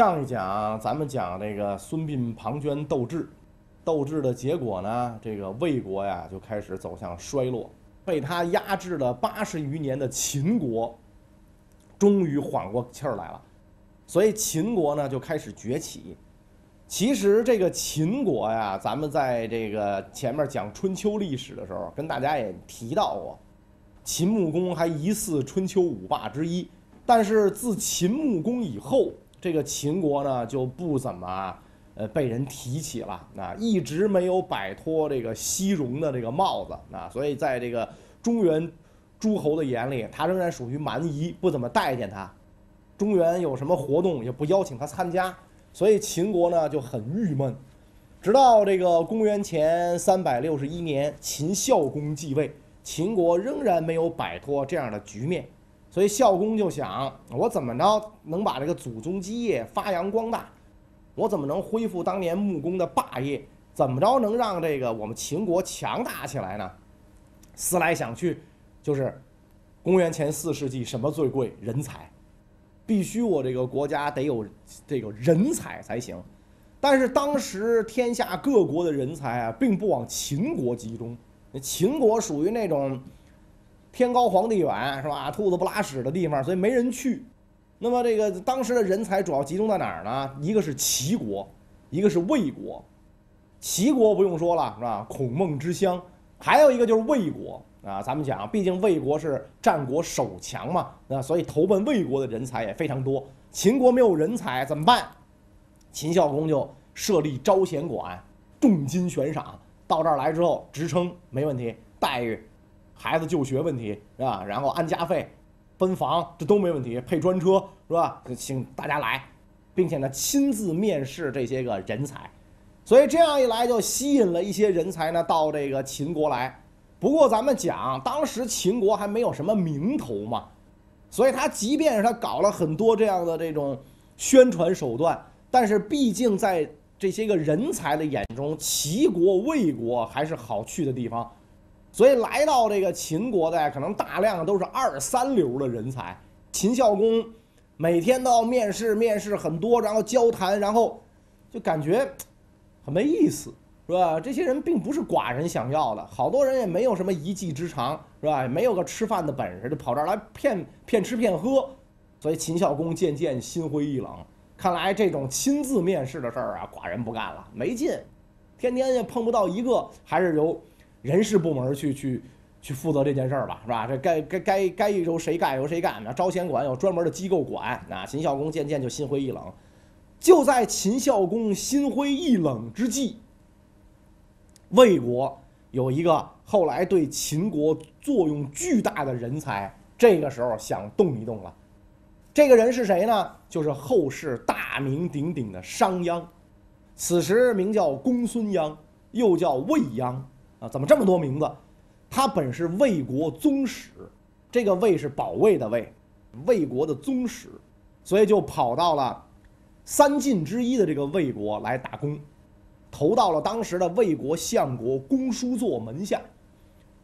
上一讲咱们讲这个孙膑、庞涓斗智，斗智的结果呢，这个魏国呀就开始走向衰落，被他压制了八十余年的秦国，终于缓过气儿来了，所以秦国呢就开始崛起。其实这个秦国呀，咱们在这个前面讲春秋历史的时候，跟大家也提到过，秦穆公还疑似春秋五霸之一，但是自秦穆公以后。这个秦国呢就不怎么呃被人提起了，啊，一直没有摆脱这个西戎的这个帽子，啊，所以在这个中原诸侯的眼里，他仍然属于蛮夷，不怎么待见他。中原有什么活动也不邀请他参加，所以秦国呢就很郁闷。直到这个公元前三百六十一年，秦孝公继位，秦国仍然没有摆脱这样的局面。所以孝公就想，我怎么着能把这个祖宗基业发扬光大？我怎么能恢复当年穆公的霸业？怎么着能让这个我们秦国强大起来呢？思来想去，就是公元前四世纪，什么最贵？人才，必须我这个国家得有这个人才才行。但是当时天下各国的人才啊，并不往秦国集中，秦国属于那种。天高皇帝远是吧？兔子不拉屎的地方，所以没人去。那么这个当时的人才主要集中在哪儿呢？一个是齐国，一个是魏国。齐国不用说了是吧？孔孟之乡。还有一个就是魏国啊。咱们讲，毕竟魏国是战国首强嘛，那，所以投奔魏国的人才也非常多。秦国没有人才怎么办？秦孝公就设立招贤馆，重金悬赏。到这儿来之后，职称没问题，待遇。孩子就学问题是吧？然后安家费、分房这都没问题，配专车是吧？请大家来，并且呢亲自面试这些个人才，所以这样一来就吸引了一些人才呢到这个秦国来。不过咱们讲，当时秦国还没有什么名头嘛，所以他即便是他搞了很多这样的这种宣传手段，但是毕竟在这些个人才的眼中，齐国、魏国还是好去的地方。所以来到这个秦国的，可能大量都是二三流的人才。秦孝公每天都要面试，面试很多，然后交谈，然后就感觉很没意思，是吧？这些人并不是寡人想要的，好多人也没有什么一技之长，是吧？没有个吃饭的本事，就跑这儿来骗骗吃骗喝。所以秦孝公渐渐心灰意冷，看来这种亲自面试的事儿啊，寡人不干了，没劲。天天也碰不到一个，还是由。人事部门去去去负责这件事儿吧，是吧？这该该该该由谁干由谁干。那招贤馆有专门的机构管。那秦孝公渐渐就心灰意冷。就在秦孝公心灰意冷之际，魏国有一个后来对秦国作用巨大的人才，这个时候想动一动了。这个人是谁呢？就是后世大名鼎鼎的商鞅。此时名叫公孙鞅，又叫魏鞅。啊，怎么这么多名字？他本是魏国宗室，这个魏是保卫的魏，魏国的宗室，所以就跑到了三晋之一的这个魏国来打工，投到了当时的魏国相国公叔痤门下。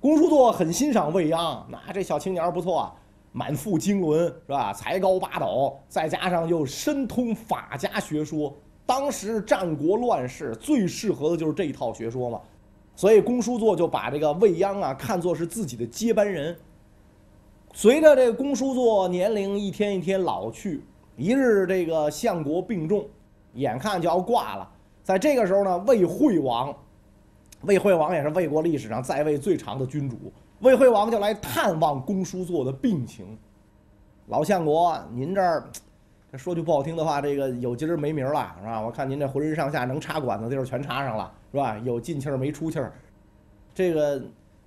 公叔痤很欣赏魏鞅，那这小青年不错啊，满腹经纶是吧？才高八斗，再加上又深通法家学说，当时战国乱世最适合的就是这一套学说嘛。所以公叔痤就把这个未央啊看作是自己的接班人。随着这个公叔痤年龄一天一天老去，一日这个相国病重，眼看就要挂了。在这个时候呢，魏惠王，魏惠王也是魏国历史上在位最长的君主，魏惠王就来探望公叔痤的病情。老相国，您这儿，说句不好听的话，这个有今儿没明儿了，是吧？我看您这浑身上下能插管子地儿全插上了。是吧？有进气儿没出气儿，这个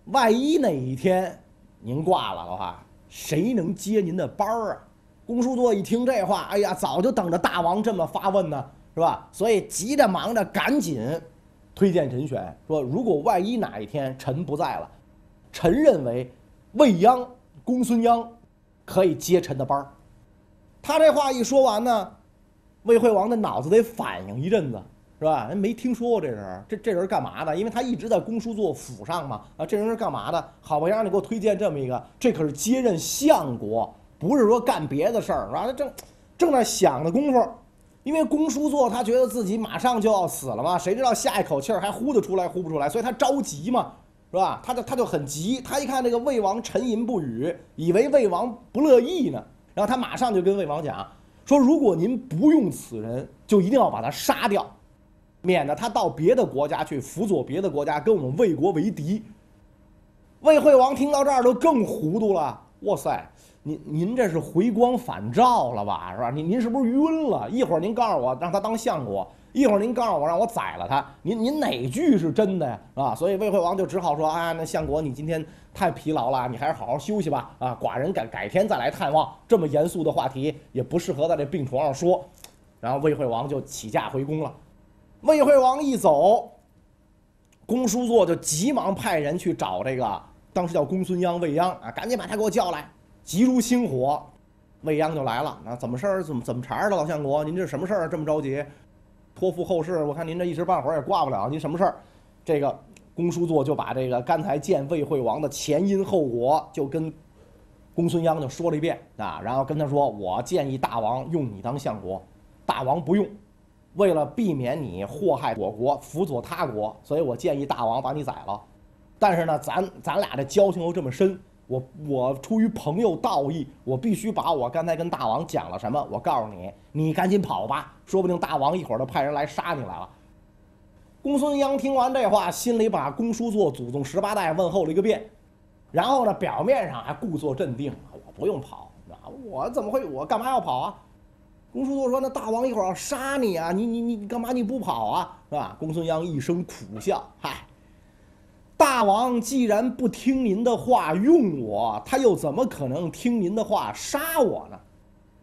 万一哪一天您挂了的话，谁能接您的班儿啊？公叔座一听这话，哎呀，早就等着大王这么发问呢，是吧？所以急着忙着赶紧推荐人选，说如果万一哪一天臣不在了，臣认为未央、公孙鞅可以接臣的班儿。他这话一说完呢，魏惠王的脑子得反应一阵子。是吧？人没听说过这人，这这人干嘛的？因为他一直在公叔痤府上嘛。啊，这人是干嘛的？好吧，让你给我推荐这么一个，这可是接任相国，不是说干别的事儿，是吧？他正正在想的功夫，因为公叔座他觉得自己马上就要死了嘛，谁知道下一口气儿还呼得出来呼不出来，所以他着急嘛，是吧？他就他就很急，他一看这个魏王沉吟不语，以为魏王不乐意呢，然后他马上就跟魏王讲说：如果您不用此人，就一定要把他杀掉，免得他到别的国家去辅佐别的国家，跟我们魏国为敌。魏惠王听到这儿都更糊涂了，哇塞！您您这是回光返照了吧，是吧？您您是不是晕了？一会儿您告诉我让他当相国，一会儿您告诉我让我宰了他，您您哪句是真的呀？啊，所以魏惠王就只好说啊，那相国你今天太疲劳了，你还是好好休息吧。啊，寡人改改天再来探望。这么严肃的话题也不适合在这病床上说。然后魏惠王就起驾回宫了。魏惠王一走，公叔座就急忙派人去找这个当时叫公孙鞅魏鞅啊，赶紧把他给我叫来。急如星火，魏鞅就来了。那怎么事儿？怎么怎么茬的？老相国，您这什么事儿？这么着急，托付后事。我看您这一时半会儿也挂不了。您什么事儿？这个公叔座就把这个刚才见魏惠王的前因后果，就跟公孙鞅就说了一遍啊。然后跟他说：“我建议大王用你当相国，大王不用，为了避免你祸害我国，辅佐他国，所以我建议大王把你宰了。但是呢，咱咱俩这交情又这么深。”我我出于朋友道义，我必须把我刚才跟大王讲了什么，我告诉你，你赶紧跑吧，说不定大王一会儿就派人来杀你来了。公孙鞅听完这话，心里把公叔座祖宗十八代问候了一个遍，然后呢，表面上还故作镇定，我不用跑，啊，我怎么会，我干嘛要跑啊？公叔座说，那大王一会儿要杀你啊，你你你干嘛你不跑啊，是吧？公孙鞅一声苦笑，嗨。大王既然不听您的话用我，他又怎么可能听您的话杀我呢？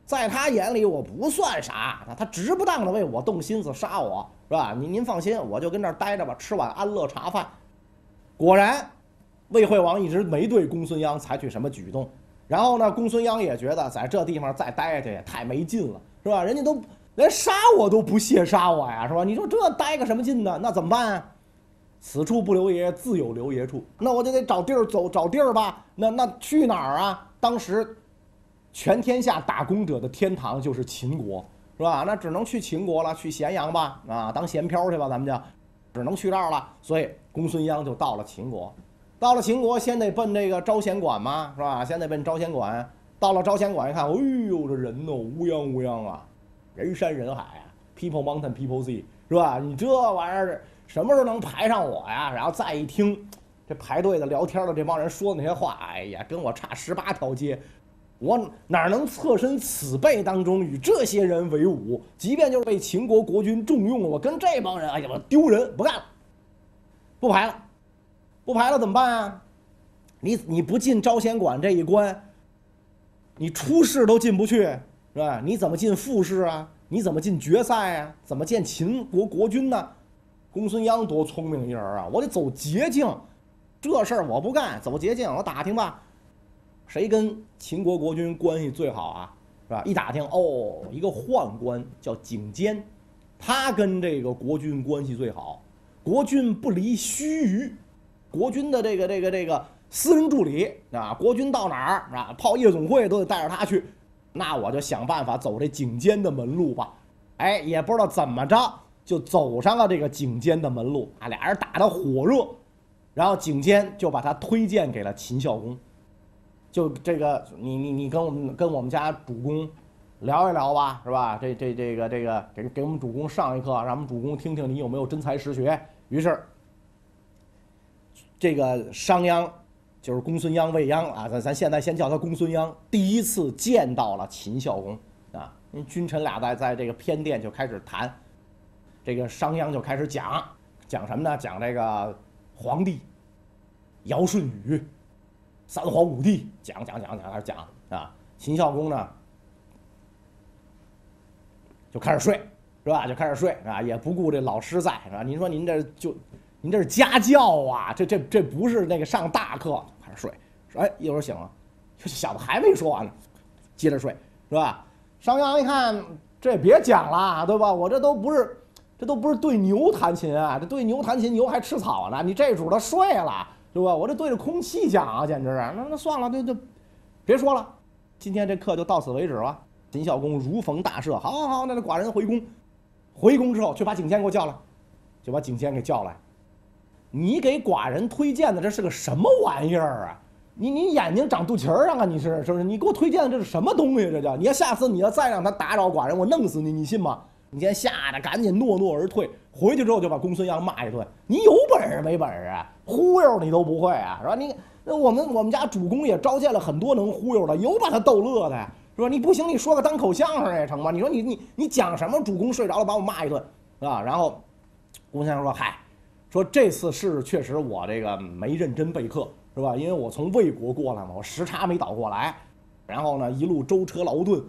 在他眼里，我不算啥，他他值不当的为我动心思杀我，是吧？您您放心，我就跟这儿待着吧，吃碗安乐茶饭。果然，魏惠王一直没对公孙鞅采取什么举动。然后呢，公孙鞅也觉得在这地方再待着也太没劲了，是吧？人家都连杀我都不屑杀我呀，是吧？你说这待个什么劲呢？那怎么办？此处不留爷，自有留爷处。那我就得找地儿走，找地儿吧。那那去哪儿啊？当时，全天下打工者的天堂就是秦国，是吧？那只能去秦国了，去咸阳吧，啊，当闲漂去吧，咱们就，只能去这儿了。所以公孙鞅就到了秦国，到了秦国，先得奔这个招贤馆嘛，是吧？先得奔招贤馆。到了招贤馆一看，哎呦，这人哦，乌泱乌泱啊，人山人海啊，people mountain people sea，是吧？你这玩意儿。什么时候能排上我呀？然后再一听，这排队的聊天的这帮人说的那些话，哎呀，跟我差十八条街，我哪能侧身此辈当中与这些人为伍？即便就是被秦国国君重用了，我跟这帮人，哎呀，我丢人，不干了，不排了，不排了怎么办啊？你你不进招贤馆这一关，你初试都进不去，是吧？你怎么进复试啊？你怎么进决赛啊？怎么见秦国国君呢？公孙鞅多聪明一人啊！我得走捷径，这事儿我不干，走捷径，我打听吧，谁跟秦国国君关系最好啊？是吧？一打听，哦，一个宦官叫景监，他跟这个国君关系最好，国君不离须臾，国君的这个这个这个私人助理啊，国君到哪儿啊，泡夜总会都得带着他去，那我就想办法走这景监的门路吧。哎，也不知道怎么着。就走上了这个景监的门路啊，俩人打得火热，然后景监就把他推荐给了秦孝公，就这个你你你跟我们跟我们家主公聊一聊吧，是吧？这这这个这个给给我们主公上一课，让我们主公听听你有没有真才实学。于是，这个商鞅就是公孙鞅魏鞅啊，咱咱现在先叫他公孙鞅，第一次见到了秦孝公啊，因为君臣俩在在这个偏殿就开始谈。这个商鞅就开始讲，讲什么呢？讲这个皇帝尧舜禹三皇五帝，讲讲讲讲开始讲啊。秦孝公呢就开始睡，是吧？就开始睡啊，也不顾这老师在，是吧？您说您这就您这是家教啊？这这这不是那个上大课，开始睡。说哎，一会儿醒了，这小子还没说完呢，接着睡，是吧？商鞅一看，这别讲了，对吧？我这都不是。这都不是对牛弹琴啊！这对牛弹琴，牛还吃草呢。你这主他睡了，是吧？我这对着空气讲啊，简直是。那那算了，就就别说了。今天这课就到此为止了。秦孝公如逢大赦，好好好，那那寡人回宫。回宫之后，去把景监给我叫来，就把景监给叫来。你给寡人推荐的这是个什么玩意儿啊？你你眼睛长肚脐儿上啊？你是是不是？你给我推荐的这是什么东西？这叫你要下次你要再让他打扰寡人，我弄死你，你信吗？你先吓得赶紧诺诺而退。回去之后就把公孙鞅骂一顿。你有本事没本事啊？忽悠你都不会啊？是吧？你那我们我们家主公也召见了很多能忽悠的，有把他逗乐的，是吧？你不行，你说个单口相声也成吗？你说你你你讲什么？主公睡着了把我骂一顿，啊？然后公孙鞅说：“嗨。”说这次是确实我这个没认真备课，是吧？因为我从魏国过来嘛，我时差没倒过来，然后呢一路舟车劳顿，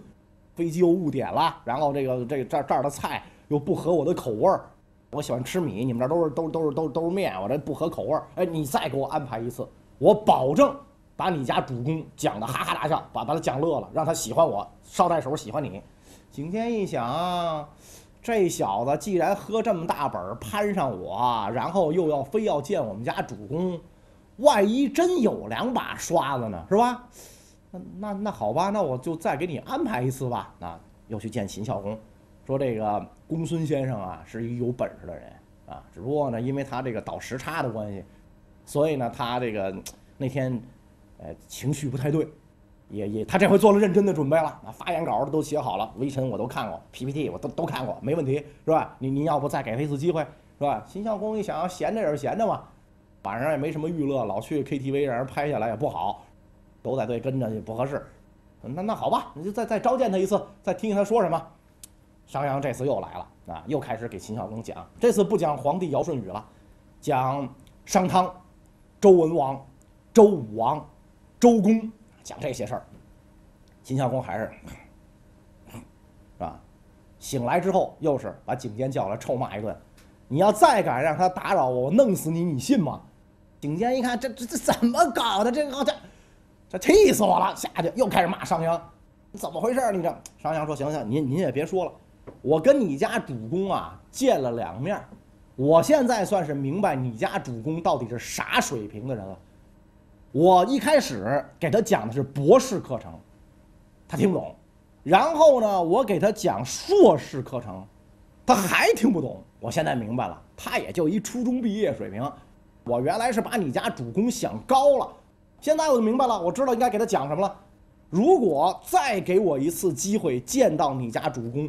飞机又误点了，然后这个这个这这儿的菜又不合我的口味儿，我喜欢吃米，你们这都是都都是都都是面，我这不合口味儿。哎，你再给我安排一次，我保证把你家主公讲的哈哈大笑，把把他讲乐了，让他喜欢我，捎带手喜欢你。景天一想。这小子既然喝这么大本儿攀上我，然后又要非要见我们家主公，万一真有两把刷子呢，是吧？那那那好吧，那我就再给你安排一次吧。那又去见秦孝公，说这个公孙先生啊是一有本事的人啊，只不过呢，因为他这个倒时差的关系，所以呢他这个那天，呃情绪不太对。也也，他这回做了认真的准备了，啊，发言稿都写好了，微臣我都看过，PPT 我都都看过，没问题，是吧？您您要不再给他一次机会，是吧？秦孝公一想，要闲着也是闲着嘛，晚上也没什么娱乐，老去 KTV 让人拍下来也不好，狗仔队跟着也不合适，那那好吧，你就再再召见他一次，再听听他说什么。商鞅这次又来了，啊，又开始给秦孝公讲，这次不讲皇帝尧舜禹了，讲商汤、周文王、周武王、周公。讲这些事儿，秦孝公还是是吧？醒来之后又是把景监叫来臭骂一顿。你要再敢让他打扰我，我弄死你，你信吗？景监一看，这这这怎么搞的？这个这这气死我了！下去又开始骂商鞅，怎么回事？你这商鞅说：“行行，您您也别说了，我跟你家主公啊见了两面，我现在算是明白你家主公到底是啥水平的人了。”我一开始给他讲的是博士课程，他听不懂，然后呢，我给他讲硕士课程，他还听不懂。我现在明白了，他也就一初中毕业水平。我原来是把你家主公想高了，现在我就明白了，我知道应该给他讲什么了。如果再给我一次机会见到你家主公，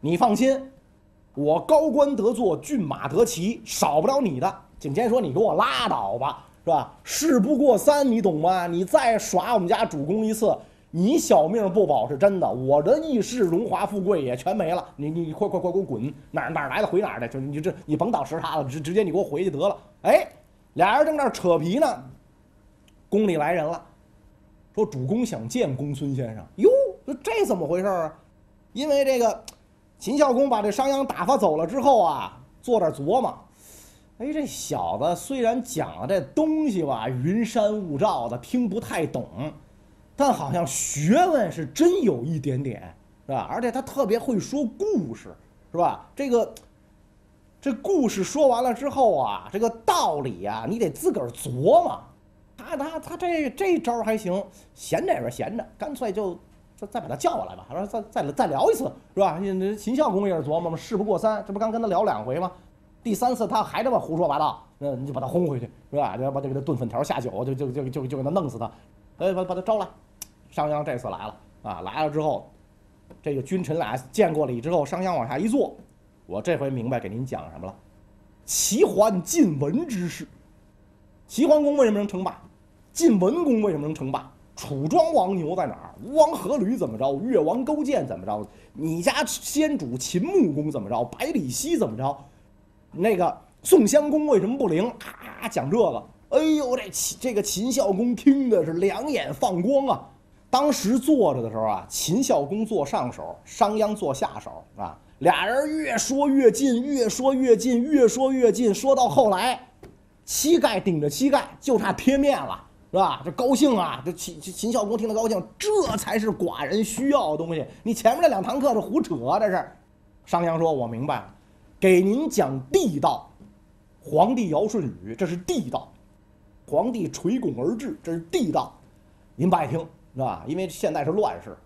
你放心，我高官得坐，骏马得骑，少不了你的。景监说：“你给我拉倒吧。”是吧？事不过三，你懂吗？你再耍我们家主公一次，你小命不保是真的。我的一世荣华富贵也全没了。你你你快快快给我滚！哪哪来的回哪的？就你这你甭倒时差了，直直接你给我回去得了。哎，俩人正那扯皮呢，宫里来人了，说主公想见公孙先生。哟，这怎么回事啊？因为这个秦孝公把这商鞅打发走了之后啊，坐这琢磨。哎，这小子虽然讲的这东西吧，云山雾罩的，听不太懂，但好像学问是真有一点点，是吧？而且他特别会说故事，是吧？这个这故事说完了之后啊，这个道理啊，你得自个儿琢磨。他他他这这招还行，闲着也是闲着，干脆就再再把他叫过来吧。他说再再再聊一次，是吧？秦孝公也是琢磨嘛，事不过三，这不刚跟他聊两回吗？第三次他还这么胡说八道，那你就把他轰回去，是吧？就要把他给他炖粉条下酒，就就就就就给他弄死他。哎，把把他招来。商鞅这次来了啊，来了之后，这个君臣俩见过礼之后，商鞅往下一坐，我这回明白给您讲什么了。齐桓晋文之事，齐桓公为什么能称霸？晋文公为什么能称霸？楚庄王牛在哪儿？吴王阖闾怎么着？越王勾践怎么着？你家先主秦穆公怎么着？百里奚怎么着？那个宋襄公为什么不灵？啊，讲这个，哎呦，这秦这个秦孝公听的是两眼放光啊！当时坐着的时候啊，秦孝公坐上手，商鞅坐下手啊，俩人越说越近，越说越近，越说越近，说到后来，膝盖顶着膝盖，就差贴面了，是吧？这高兴啊！这秦秦孝公听得高兴，这才是寡人需要的东西。你前面这两堂课是胡扯，啊这是。商鞅说：“我明白了。”给您讲地道，皇帝尧舜禹，这是地道；皇帝垂拱而治，这是地道。您不爱听是吧？因为现在是乱世。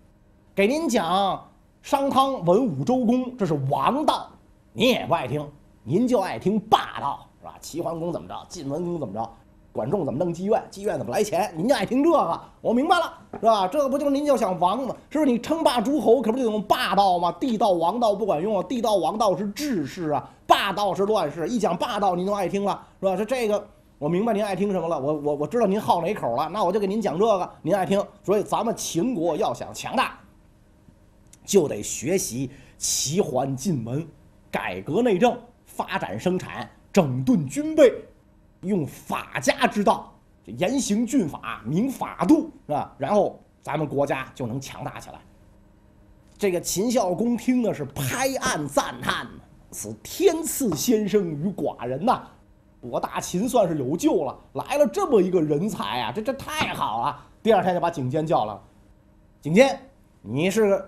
给您讲商汤文武周公，这是王道，您也不爱听，您就爱听霸道，是吧？齐桓公怎么着，晋文公怎么着，管仲怎么弄妓院，妓院怎么来钱，您就爱听这个。我明白了，是吧？这个不就是您就想王吗？是不是？你称霸诸侯，可不就得用霸道吗？地道王道不管用啊，地道王道是治世啊，霸道是乱世。一讲霸道，您都爱听了，是吧？这这个。我明白您爱听什么了，我我我知道您好哪口了，那我就给您讲这个，您爱听。所以咱们秦国要想强大，就得学习齐桓晋文，改革内政，发展生产，整顿军备，用法家之道，严刑峻法，明法度，是吧？然后咱们国家就能强大起来。这个秦孝公听的是拍案赞叹，此天赐先生与寡人呐！我大秦算是有救了，来了这么一个人才啊，这这太好了！第二天就把景监叫来了，景监，你是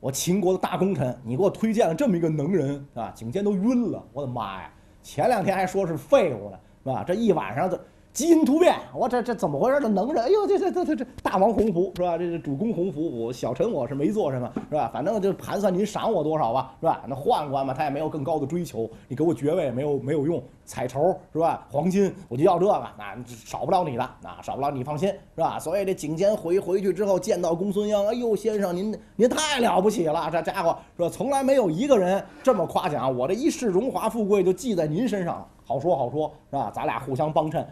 我秦国的大功臣，你给我推荐了这么一个能人啊！景监都晕了，我的妈呀！前两天还说是废物呢，是吧？这一晚上这。基因突变，我这这怎么回事？这能人，哎呦，这这这这这大王洪福是吧？这是主公洪福，我小臣我是没做什么是吧？反正就盘算您赏我多少吧是吧？那宦官嘛，他也没有更高的追求，你给我爵位没有没有用，彩绸是吧？黄金我就要这个，那少不了你的，那少不了你放心是吧？所以这景监回回去之后见到公孙鞅，哎呦先生您您太了不起了，这家伙是吧？从来没有一个人这么夸奖我，这一世荣华富贵就记在您身上了，好说好说是吧？咱俩互相帮衬。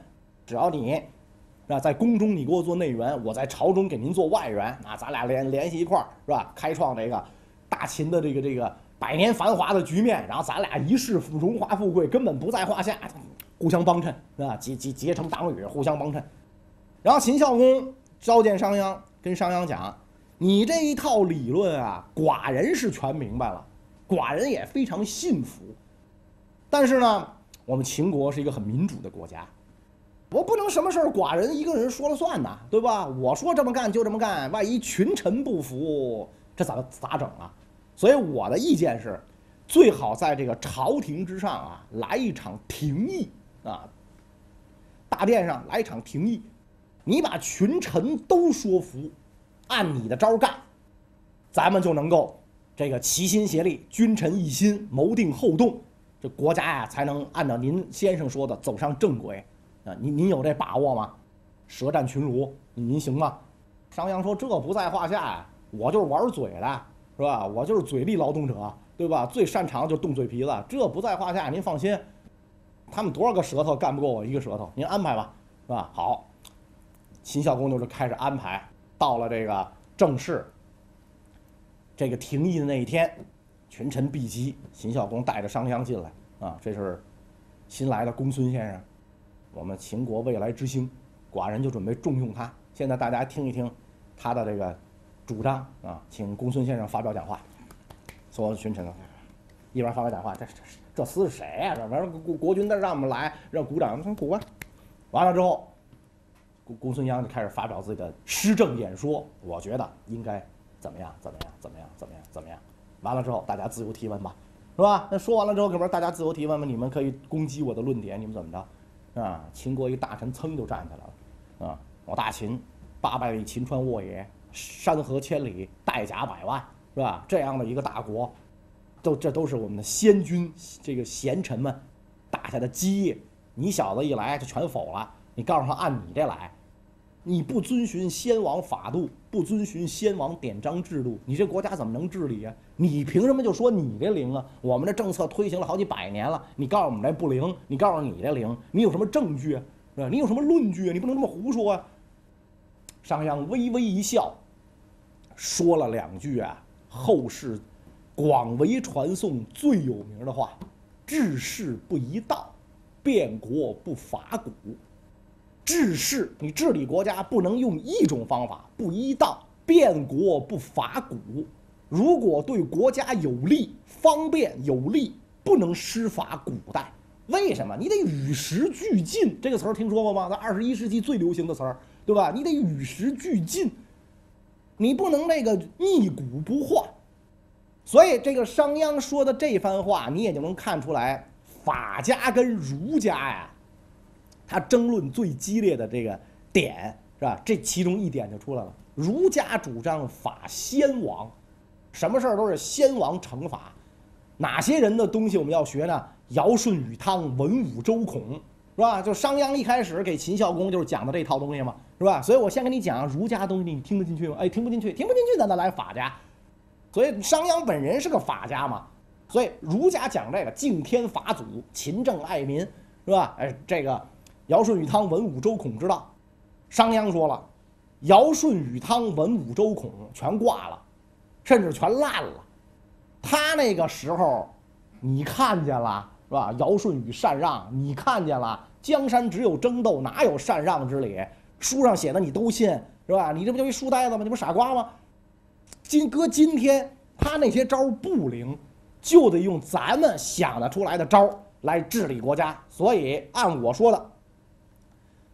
只要你，是吧，在宫中你给我做内援，我在朝中给您做外援，啊，咱俩联联系一块儿，是吧？开创这个大秦的这个这个百年繁华的局面，然后咱俩一世荣华富贵根本不在话下，互相帮衬，是吧？结结结成党羽，互相帮衬。然后秦孝公召见商鞅，跟商鞅讲：“你这一套理论啊，寡人是全明白了，寡人也非常信服。但是呢，我们秦国是一个很民主的国家。”我不能什么事儿寡人一个人说了算呐，对吧？我说这么干就这么干，万一群臣不服，这咋咋整啊？所以我的意见是，最好在这个朝廷之上啊，来一场廷议啊，大殿上来一场廷议，你把群臣都说服，按你的招干，咱们就能够这个齐心协力，君臣一心，谋定后动，这国家呀才能按照您先生说的走上正轨。啊，您您有这把握吗？舌战群儒，您行吗？商鞅说：“这不在话下呀，我就是玩嘴的，是吧？我就是嘴力劳动者，对吧？最擅长就动嘴皮子，这不在话下。您放心，他们多少个舌头干不过我一个舌头，您安排吧，是吧？”好，秦孝公就是开始安排，到了这个正式这个廷议的那一天，群臣毕集，秦孝公带着商鞅进来啊，这是新来的公孙先生。我们秦国未来之星，寡人就准备重用他。现在大家听一听他的这个主张啊，请公孙先生发表讲话。所有的群臣呢一边发表讲话，这这这厮是谁呀？这完了国国君，再让我们来，让鼓掌，鼓吧。完了之后，公公孙鞅就开始发表自己的施政演说。我觉得应该怎么样？怎么样？怎么样？怎么样？怎么样？完了之后，大家自由提问吧，是吧？那说完了之后，可不是大家自由提问吗？你们可以攻击我的论点，你们怎么着？啊！秦国一大臣噌就站起来了，啊！我大秦八百里秦川沃野，山河千里，带甲百万，是吧？这样的一个大国，都这都是我们的先君这个贤臣们打下的基业。你小子一来就全否了，你告诉他按你这来。你不遵循先王法度，不遵循先王典章制度，你这国家怎么能治理呀？你凭什么就说你这灵啊？我们这政策推行了好几百年了，你告诉我们这不灵，你告诉你这灵，你有什么证据啊？是吧？你有什么论据啊？你不能这么胡说啊！商鞅微微一笑，说了两句啊，后世广为传颂最有名的话：治世不一道，变国不法古。治世，你治理国家不能用一种方法，不依道，变国不法古。如果对国家有利、方便有利，不能施法古代。为什么？你得与时俱进。这个词儿听说过吗？在二十一世纪最流行的词儿，对吧？你得与时俱进，你不能那个逆古不化。所以，这个商鞅说的这番话，你也就能看出来，法家跟儒家呀。他争论最激烈的这个点是吧？这其中一点就出来了。儒家主张法先王，什么事儿都是先王惩罚。哪些人的东西我们要学呢？尧舜禹汤文武周孔，是吧？就商鞅一开始给秦孝公就是讲的这套东西嘛，是吧？所以我先跟你讲儒家东西，你听得进去吗？哎，听不进去，听不进去，咱再来法家。所以商鞅本人是个法家嘛，所以儒家讲这个敬天法祖，勤政爱民，是吧？哎，这个尧舜禹汤文武周孔之道，商鞅说了，尧舜禹汤文武周孔全挂了，甚至全烂了。他那个时候，你看见了。是吧？尧舜禹禅让，你看见了？江山只有争斗，哪有禅让之理？书上写的你都信，是吧？你这不就一书呆子吗？你不傻瓜吗？今搁今天，他那些招不灵，就得用咱们想得出来的招来治理国家。所以按我说的，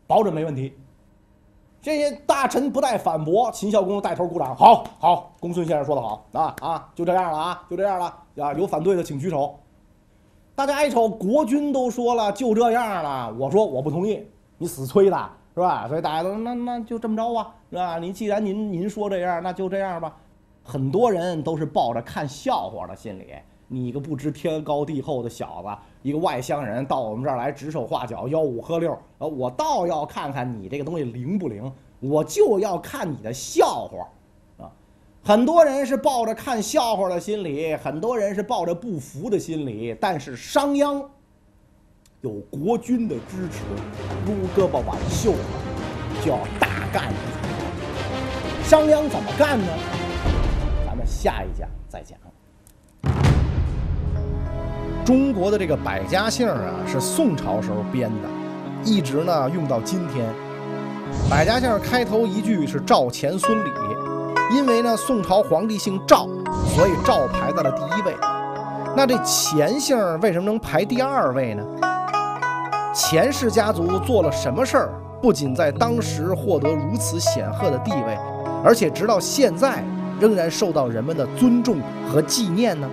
保准没问题。这些大臣不带反驳，秦孝公带头鼓掌，好好，公孙先生说的好啊啊，就这样了啊，就这样了啊，有反对的请举手。大家一瞅，国君都说了，就这样了。我说我不同意，你死催的是吧？所以大家都那那就这么着吧，是吧？您既然您您说这样，那就这样吧。很多人都是抱着看笑话的心理。你个不知天高地厚的小子，一个外乡人到我们这儿来指手画脚、吆五喝六，呃，我倒要看看你这个东西灵不灵，我就要看你的笑话。啊很多人是抱着看笑话的心理，很多人是抱着不服的心理。但是商鞅有国君的支持，撸胳膊挽袖子就要大干一场。商鞅怎么干呢？咱们下一讲再讲。中国的这个百家姓啊，是宋朝时候编的，一直呢用到今天。百家姓开头一句是赵钱孙李。因为呢，宋朝皇帝姓赵，所以赵排在了第一位。那这钱姓为什么能排第二位呢？钱氏家族做了什么事儿，不仅在当时获得如此显赫的地位，而且直到现在仍然受到人们的尊重和纪念呢？